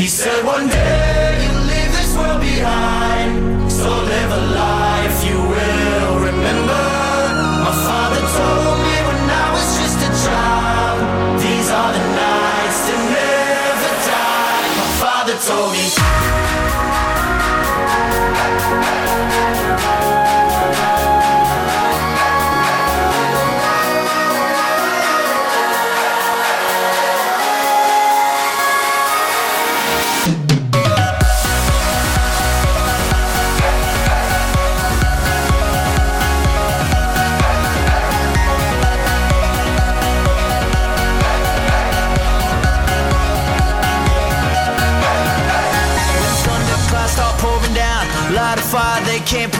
He said one day you'll leave this world behind, so live a life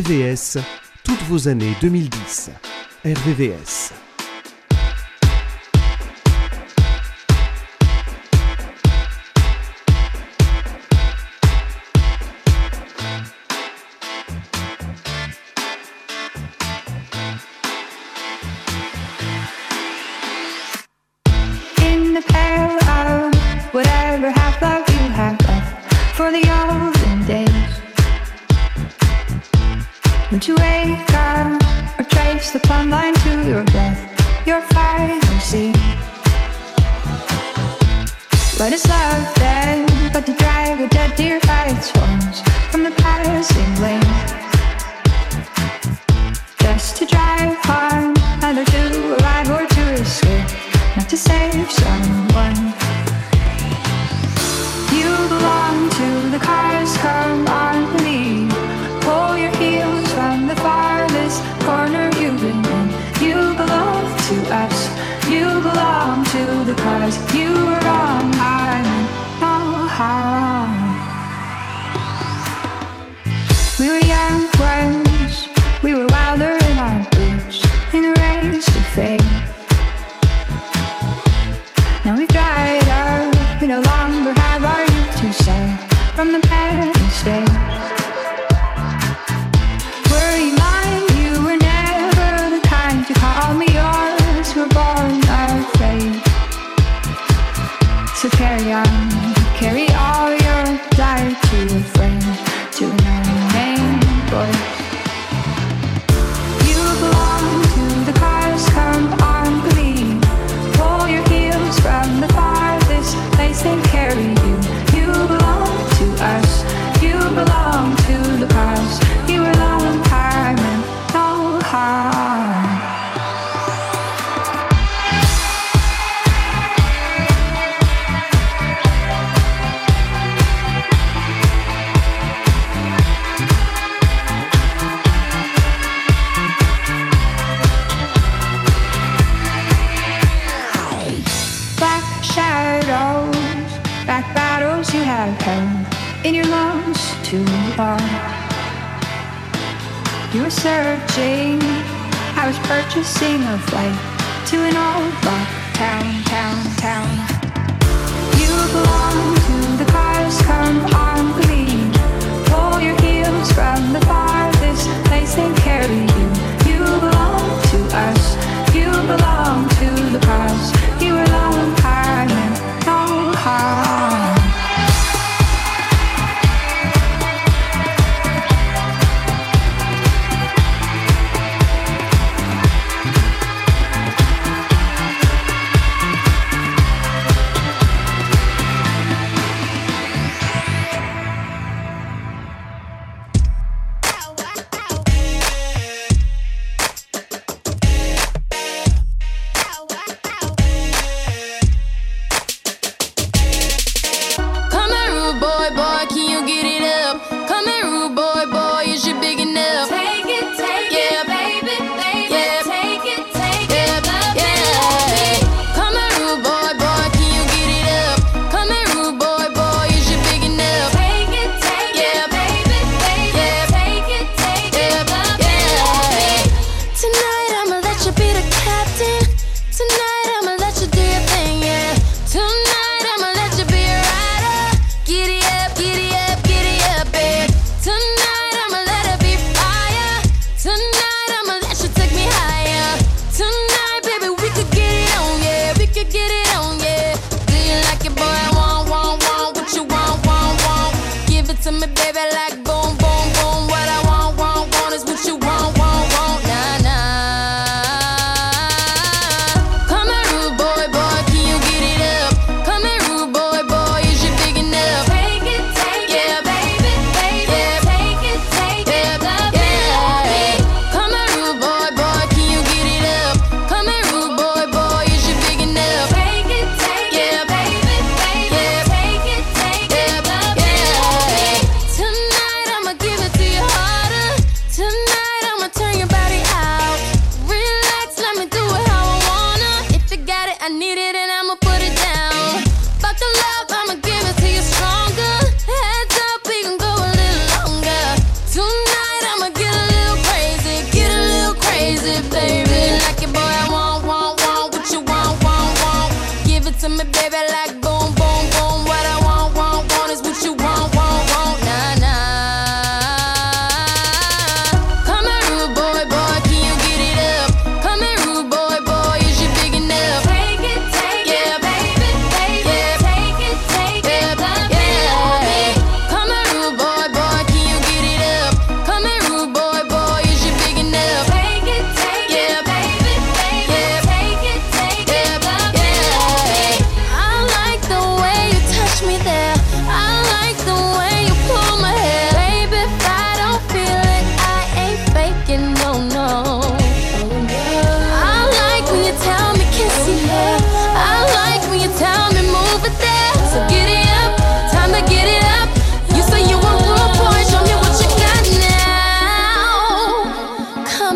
RVVS, toutes vos années 2010. RVVS. Is love then but to drag a dead deer by its horns from the passing lane? Just to drive harm, in your lungs too long. You were searching, I was purchasing a flight to an old town, town, town. You belong to the cars, come on please. Pull your heels from the farthest place and carry you. You belong to us, you belong to the cars. You were long time and no harm.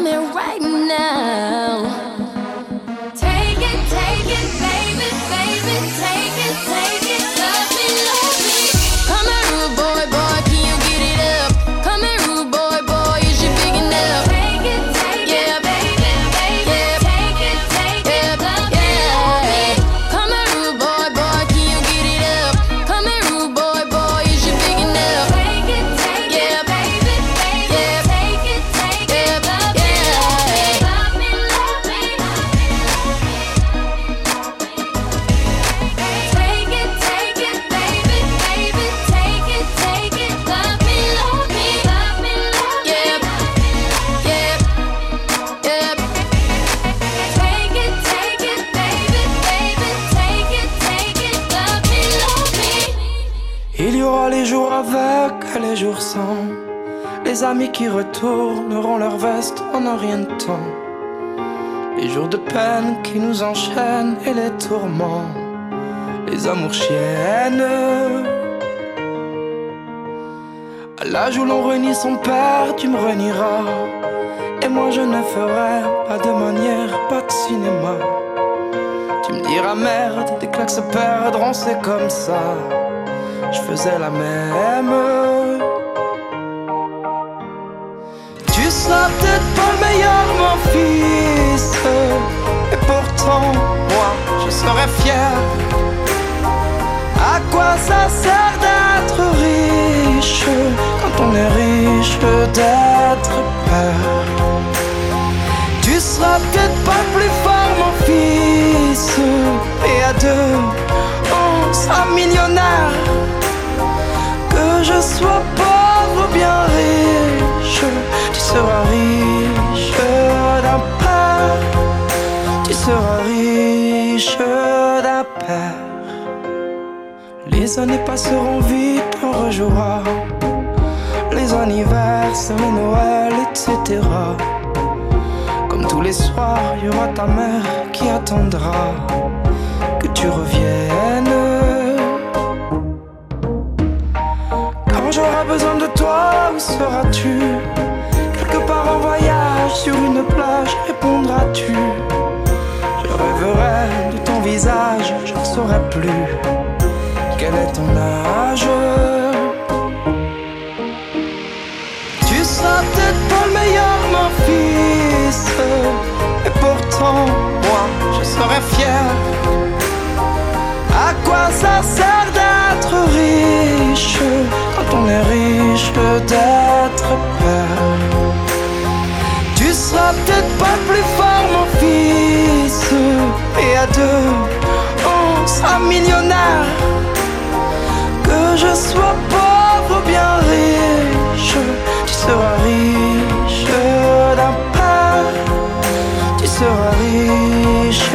me right now. qui retourneront leur veste en orientant les jours de peine qui nous enchaînent et les tourments, les amours chiennes. À l'âge où l'on renie son père, tu me renieras. Et moi je ne ferai pas de manière, pas de cinéma. Tu me diras merde, des claques se perdront, c'est comme ça. Je faisais la même. Tu seras peut-être pas le meilleur, mon fils, et pourtant, moi, je serais fier. À quoi ça sert d'être riche quand on est riche d'être père? Tu seras peut-être pas plus fort, mon fils, et à deux, on sera millionnaire. Que je sois Les années passeront vite, on rejouera les anniversaires, les Noëls, etc. Comme tous les soirs, il y aura ta mère qui attendra que tu reviennes. Quand j'aurai besoin de toi, où seras-tu? Quelque part en voyage, sur une plage, répondras-tu? Je rêverai de ton visage, je ne saurai plus quel est ton âge. Tu seras peut-être pas le meilleur, mon fils, et pourtant, moi, je serai fier. À quoi ça sert d'être riche quand on est riche d'être père? Tu seras peut-être pas plus fort, mon fils, et à deux, on sera millionnaire. Que je sois pauvre ou bien riche, tu seras riche d'un père. Tu seras riche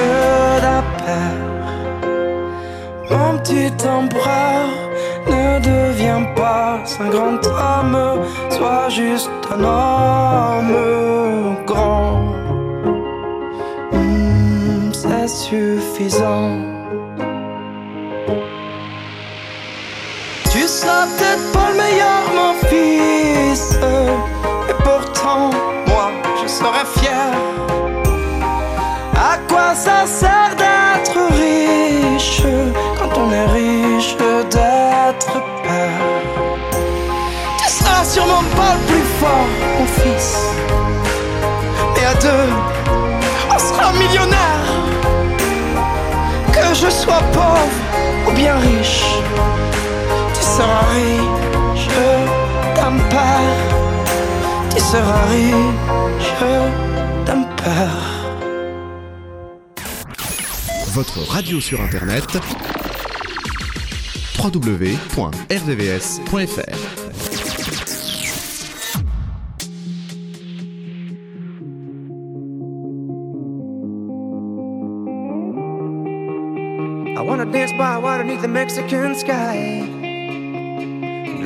d'un père. Mon petit empereur, ne deviens pas un grand homme, sois juste un homme grand. Hmm, C'est suffisant. Tu seras peut-être pas le meilleur, mon fils, et pourtant, moi, je serai fier. À quoi ça sert d'être riche quand on est riche d'être père? Tu seras sûrement pas le plus fort, mon fils, et à deux, on sera millionnaire. Que je sois pauvre ou bien riche seras riche d'un père. Tu seras riche d'un père. Votre radio sur internet www.rdvs.fr. I wanna dance by water beneath the Mexican sky.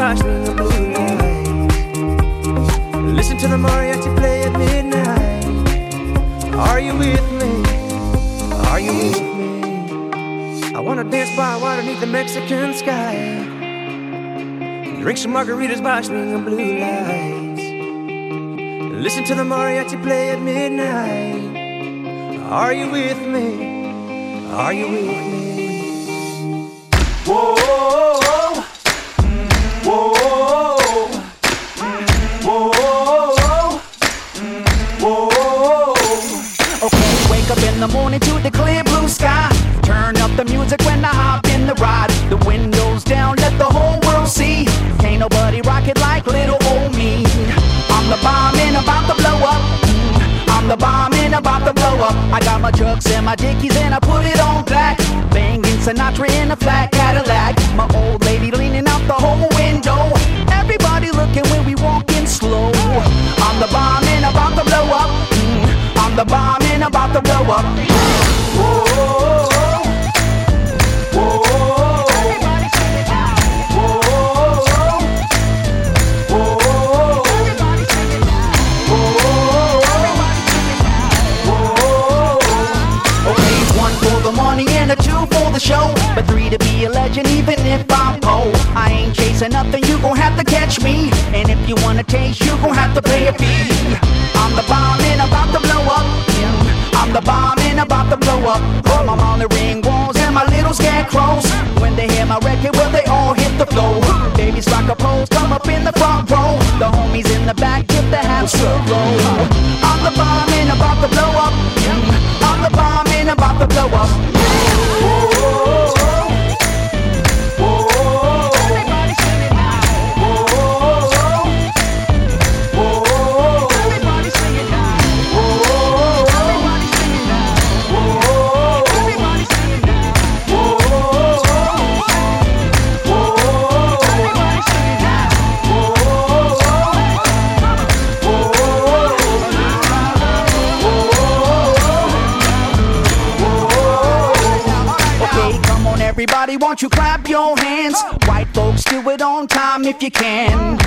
watch me on blue. Listen to the mariachi play at midnight. Are you with me? Are you with me? I wanna dance by water beneath the Mexican sky. Drink some margaritas by swinging blue lights. Listen to the mariachi play at midnight. Are you with me? Are you with me? Whoa. And I put it on black. Banging Sinatra in a flat Cadillac. My old lady leaning out the whole window. Everybody looking when we walking slow. I'm the bomb and about to blow up. Mm, I'm the bomb and about to blow up. The show. But three to be a legend, even if I'm poor. I ain't chasing nothing, you gon' have to catch me. And if you wanna taste, you gon' have to pay a fee. I'm the bomb and about to blow up. I'm the bomb and about to blow up. All my Molly ring walls and my little scarecrows. When they hear my record, well, they all hit the floor. Babies rock a pose, come up in the front row. The homies in the back get the half roll. I'm the bomb and about to blow up. I'm the bomb and about to blow up. Won't you clap your hands? White folks, do it on time if you can.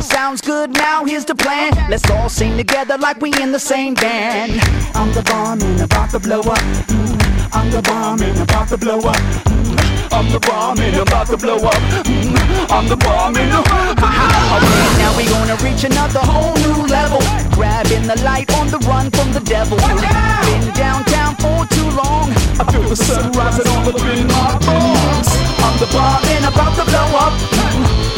Sounds good, now here's the plan. Let's all sing together like we in the same band. I'm the bomb and about to blow up. Mm, I'm the bomb and about to blow up. Mm, I'm the bomb and about to blow up. Mm, I'm the bomb and Okay, now we gonna reach another whole new level. Grabbing the light on the run from the devil. Been downtown for too long. I feel the sun rising all up in my bones. I'm the bomb and about to blow up.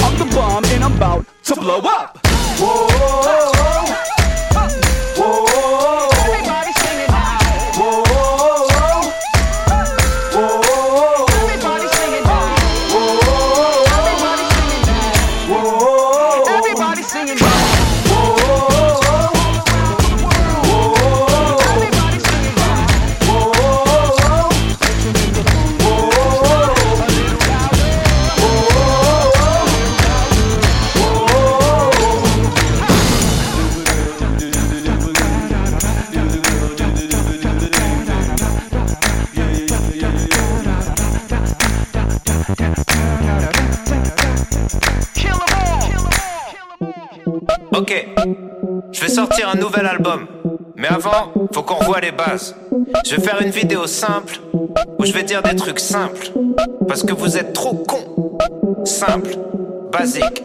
I'm the bomb and I'm about to blow up. Everybody sortir un nouvel album. Mais avant, faut qu'on revoie les bases. Je vais faire une vidéo simple où je vais dire des trucs simples. Parce que vous êtes trop cons. Simple, basique.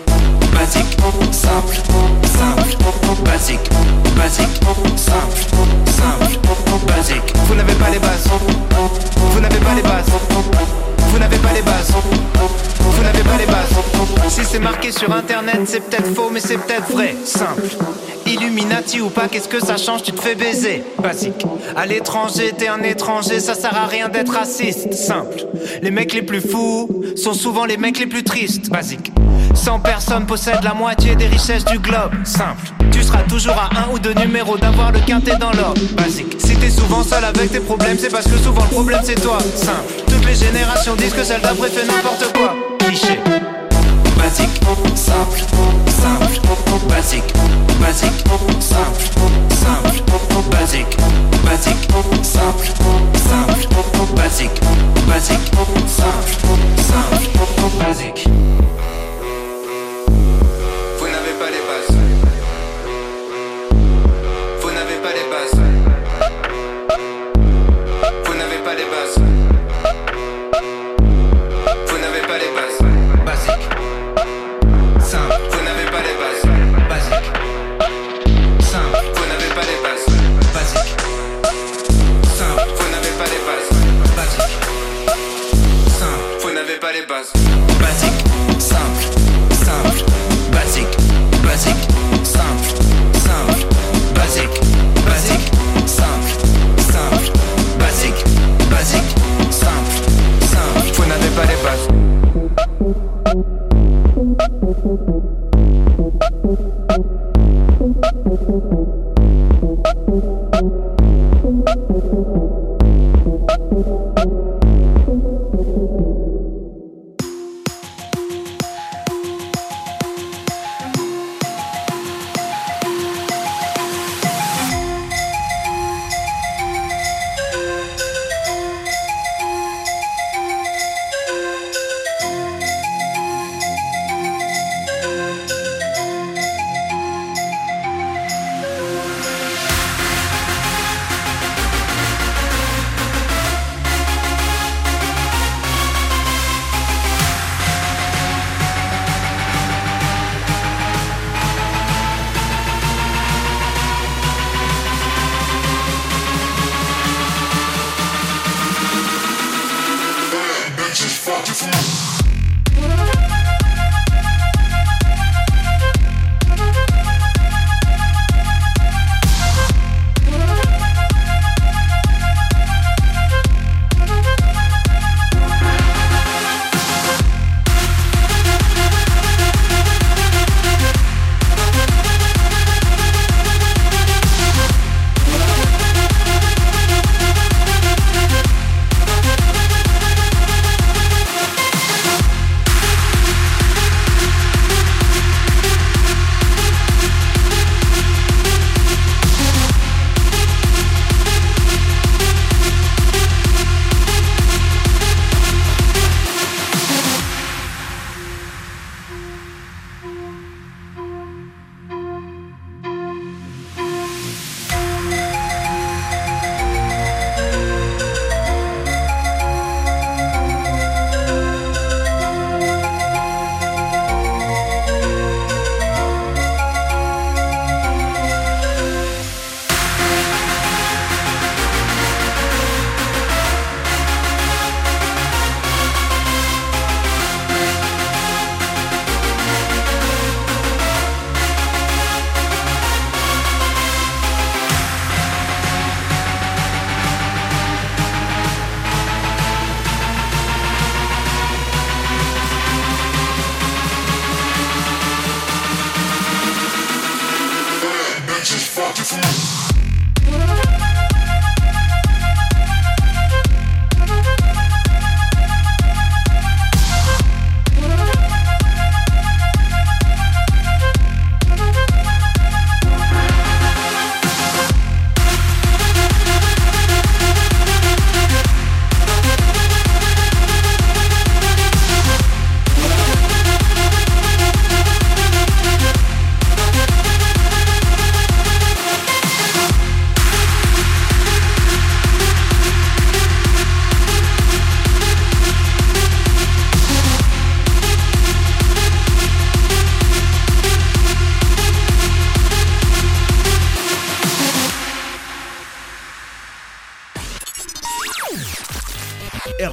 Basique, simple, simple, basique, basique, simple, simple, basique. Vous n'avez pas les bases. Vous n'avez pas les bases. Vous n'avez pas les bases. Vous n'avez pas les bases. Si c'est marqué sur internet, c'est peut-être faux, mais c'est peut-être vrai. Simple. Illuminati ou pas, qu'est-ce que ça change? Tu te fais baiser. Basique. À l'étranger, t'es un étranger, ça sert à rien d'être raciste. Simple. Les mecs les plus fous sont souvent les mecs les plus tristes. Basique. 100 personnes possèdent la moitié des richesses du globe. Simple. Tu seras toujours à un ou deux numéros d'avoir le quintet dans l'ordre. Basique. Si t'es souvent seul avec tes problèmes, c'est parce que souvent le problème c'est toi. Simple. Toutes les générations disent que celle d'après fait n'importe quoi. Cliché. Basique, simple, simple, basique, basique, simple, simple, basique, basique, simple, simple, basique, basique, simple, simple, basique.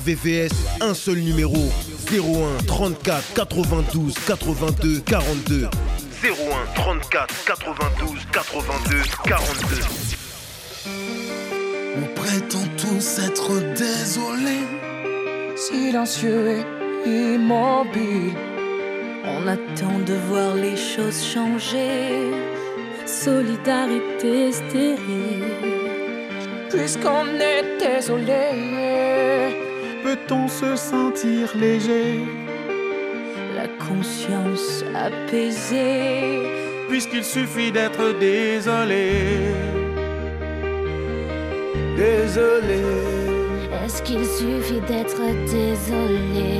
RVVS, un seul numéro 01 34 92 82 42. 01 34 92 82 42. On prétend tous être désolés. Silencieux et immobile, On attend de voir les choses changer. Solidarité stérile. Puisqu'on est désolé, peut-on se sentir léger? La conscience apaisée. Puisqu'il suffit d'être désolé. Désolé. Est-ce qu'il suffit d'être désolé?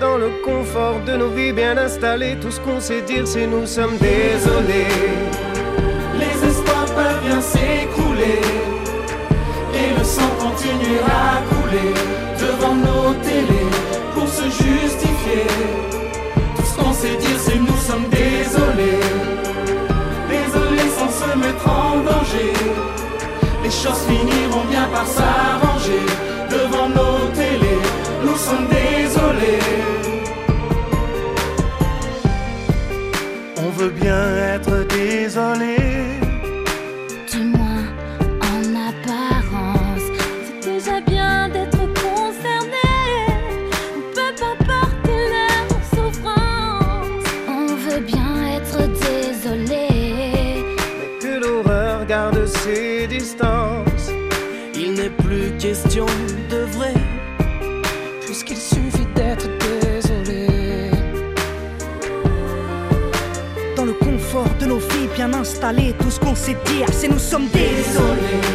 Dans le confort de nos vies bien installées, tout ce qu'on sait dire, c'est nous sommes désolés. Les espoirs peuvent bien s'écrouler à couler devant nos télés pour se justifier. Tout ce qu'on sait dire, c'est nous sommes désolés. Désolés sans se mettre en danger. Les choses finiront bien par s'arranger devant nos télés. Nous sommes désolés. On veut bien être désolé. De vrai, puisqu'il suffit d'être désolé. Dans le confort de nos vies bien installées, tout ce qu'on sait dire, c'est nous sommes désolés.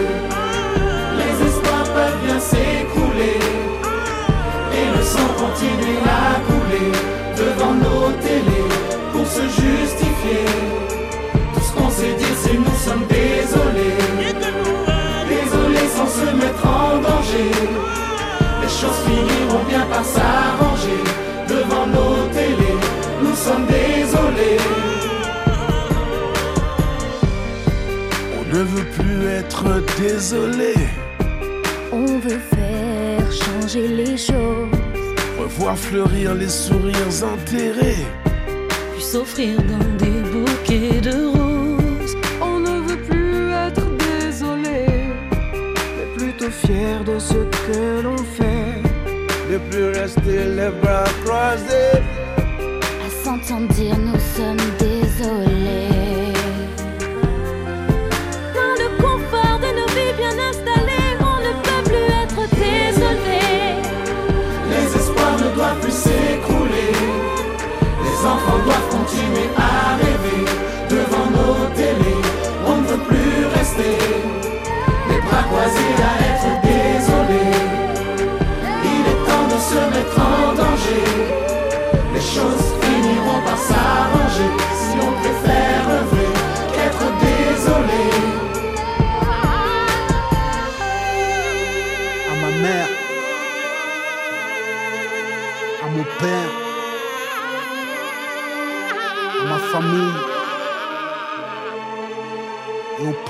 Ne veut plus être désolé. On veut faire changer les choses. Revoir fleurir les sourires enterrés. Puis s'offrir dans des bouquets de roses. On ne veut plus être désolé, mais plutôt fier de ce que l'on fait. Ne plus rester les bras croisés. À s'entendre dire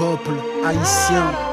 peuple haïtien.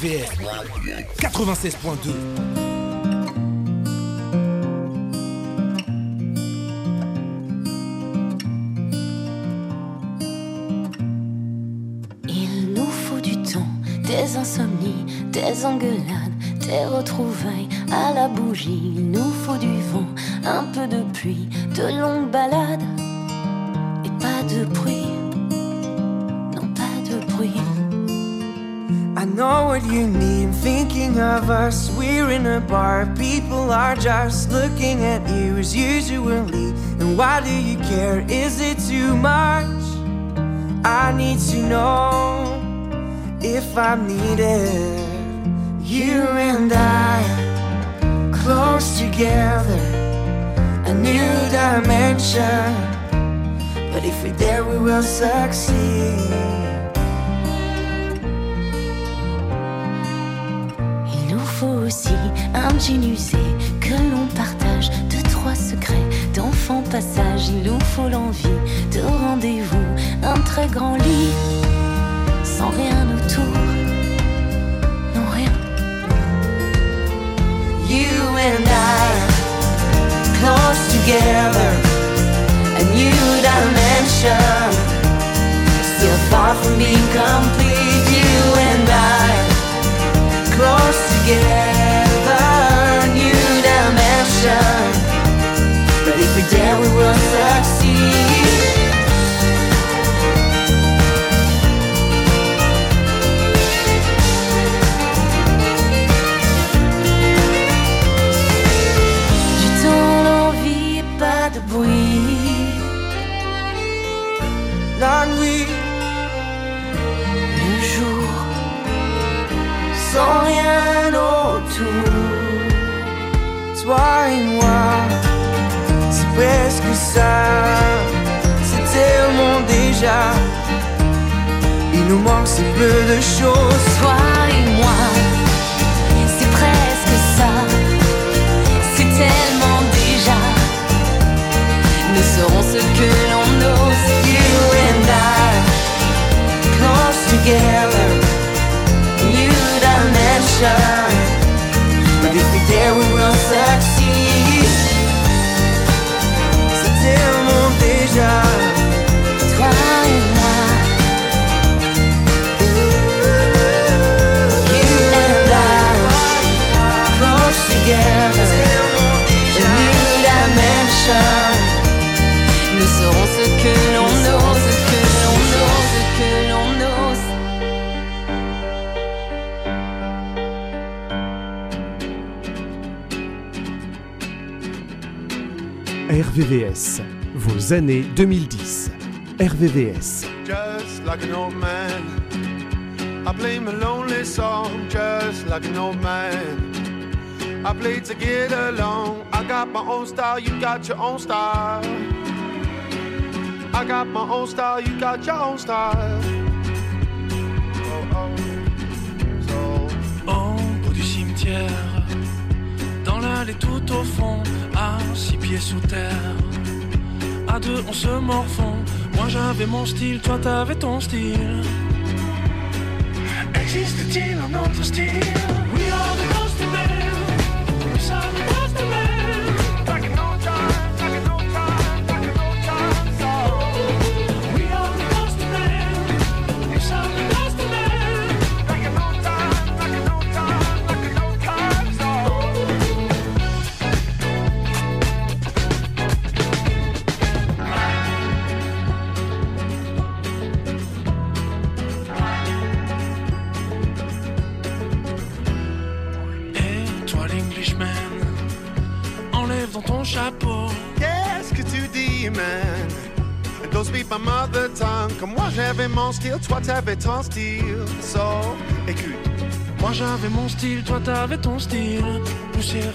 RVVS 96.2. you mean, thinking of us. We're in a bar, people are just looking at you as usually. And why do you care? Is it too much? I need to know if I'm needed. You and I, close together, a new dimension. But if we're there, we will succeed. Que l'on partage, deux, trois secrets d'enfants passage. Il nous faut l'envie de rendez-vous, un très grand lit, sans rien autour. Non, rien. You and I, close together, a new dimension. Still far from being complete. Manque si peu de choses. Toi et moi, c'est presque ça. C'est tellement déjà. Nous serons ce que RVVS, vos années 2010. RVVS. just like an old man. I play my lonely song just like an old man. I play to get along. I got my own style, you got your own style. I got my own style, you got your own style. L'allée tout au fond, à six pieds sous terre. À deux, on se morfond. Moi j'avais mon style, toi t'avais ton style. Existe-t-il un autre style? Toi t'avais ton style. So, écoute. Moi j'avais mon style, toi t'avais ton style. Poussière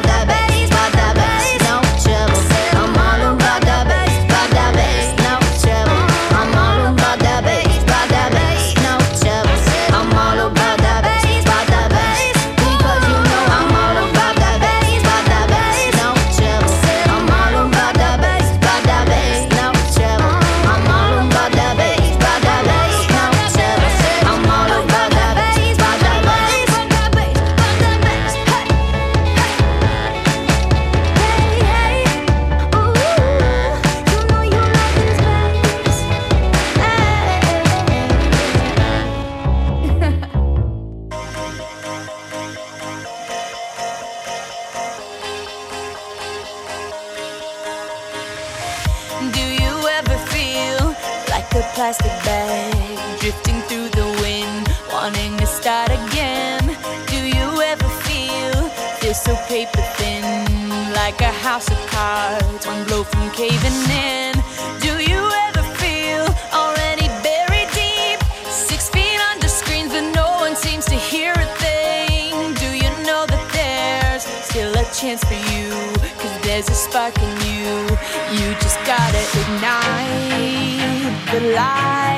the light.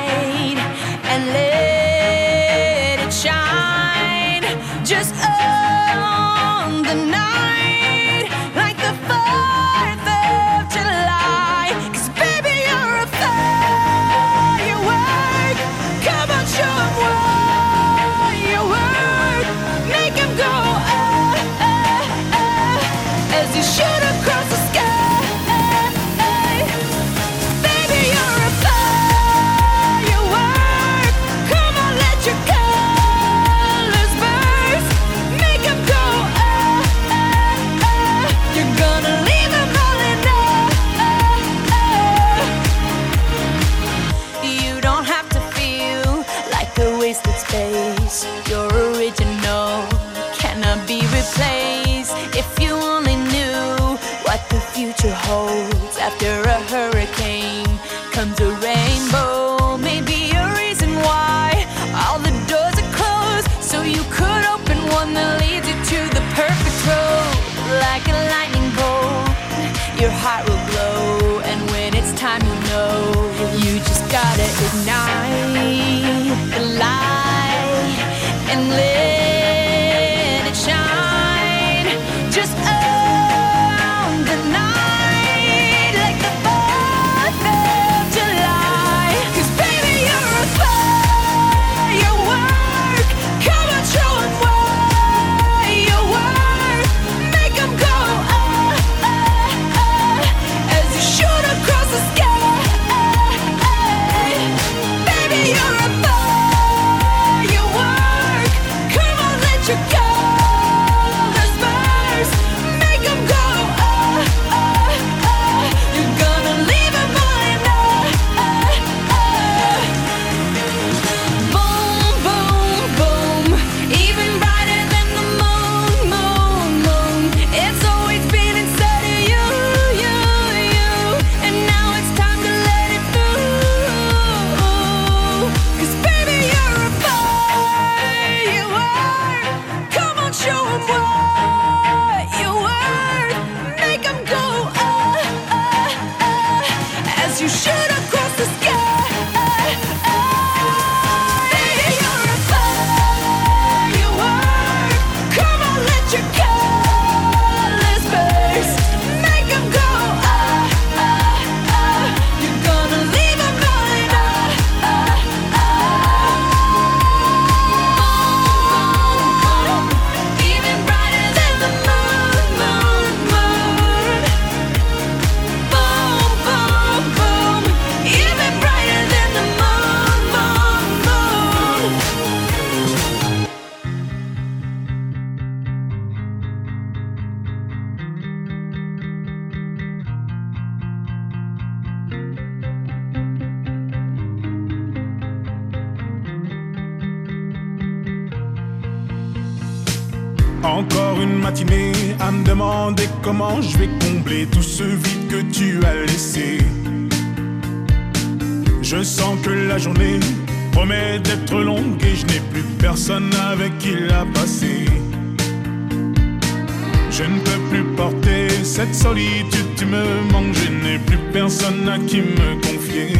cette solitude, tu me manques, je n'ai plus personne à qui me confier.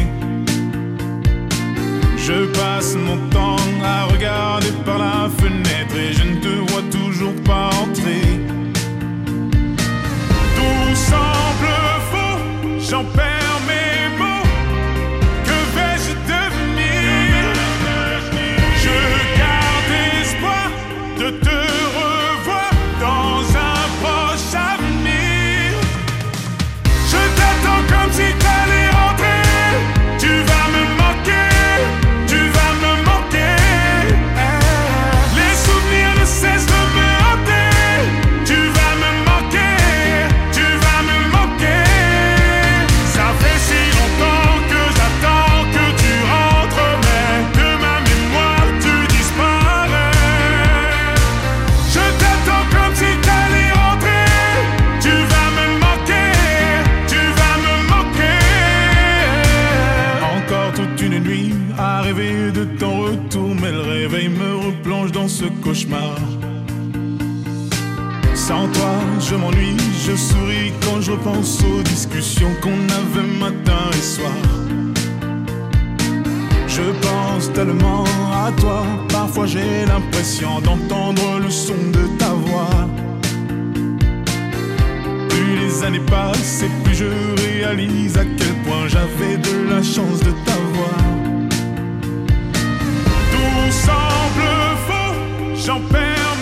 Je passe mon temps à regarder par la fenêtre et je ne te vois toujours pas entrer. Tout semble faux, j'en perds mes mots. je souris quand je repense aux discussions qu'on avait matin et soir. Je pense tellement à toi, parfois j'ai l'impression d'entendre le son de ta voix. Plus les années passent et plus je réalise à quel point j'avais de la chance de t'avoir. Tout semble faux, j'en perds.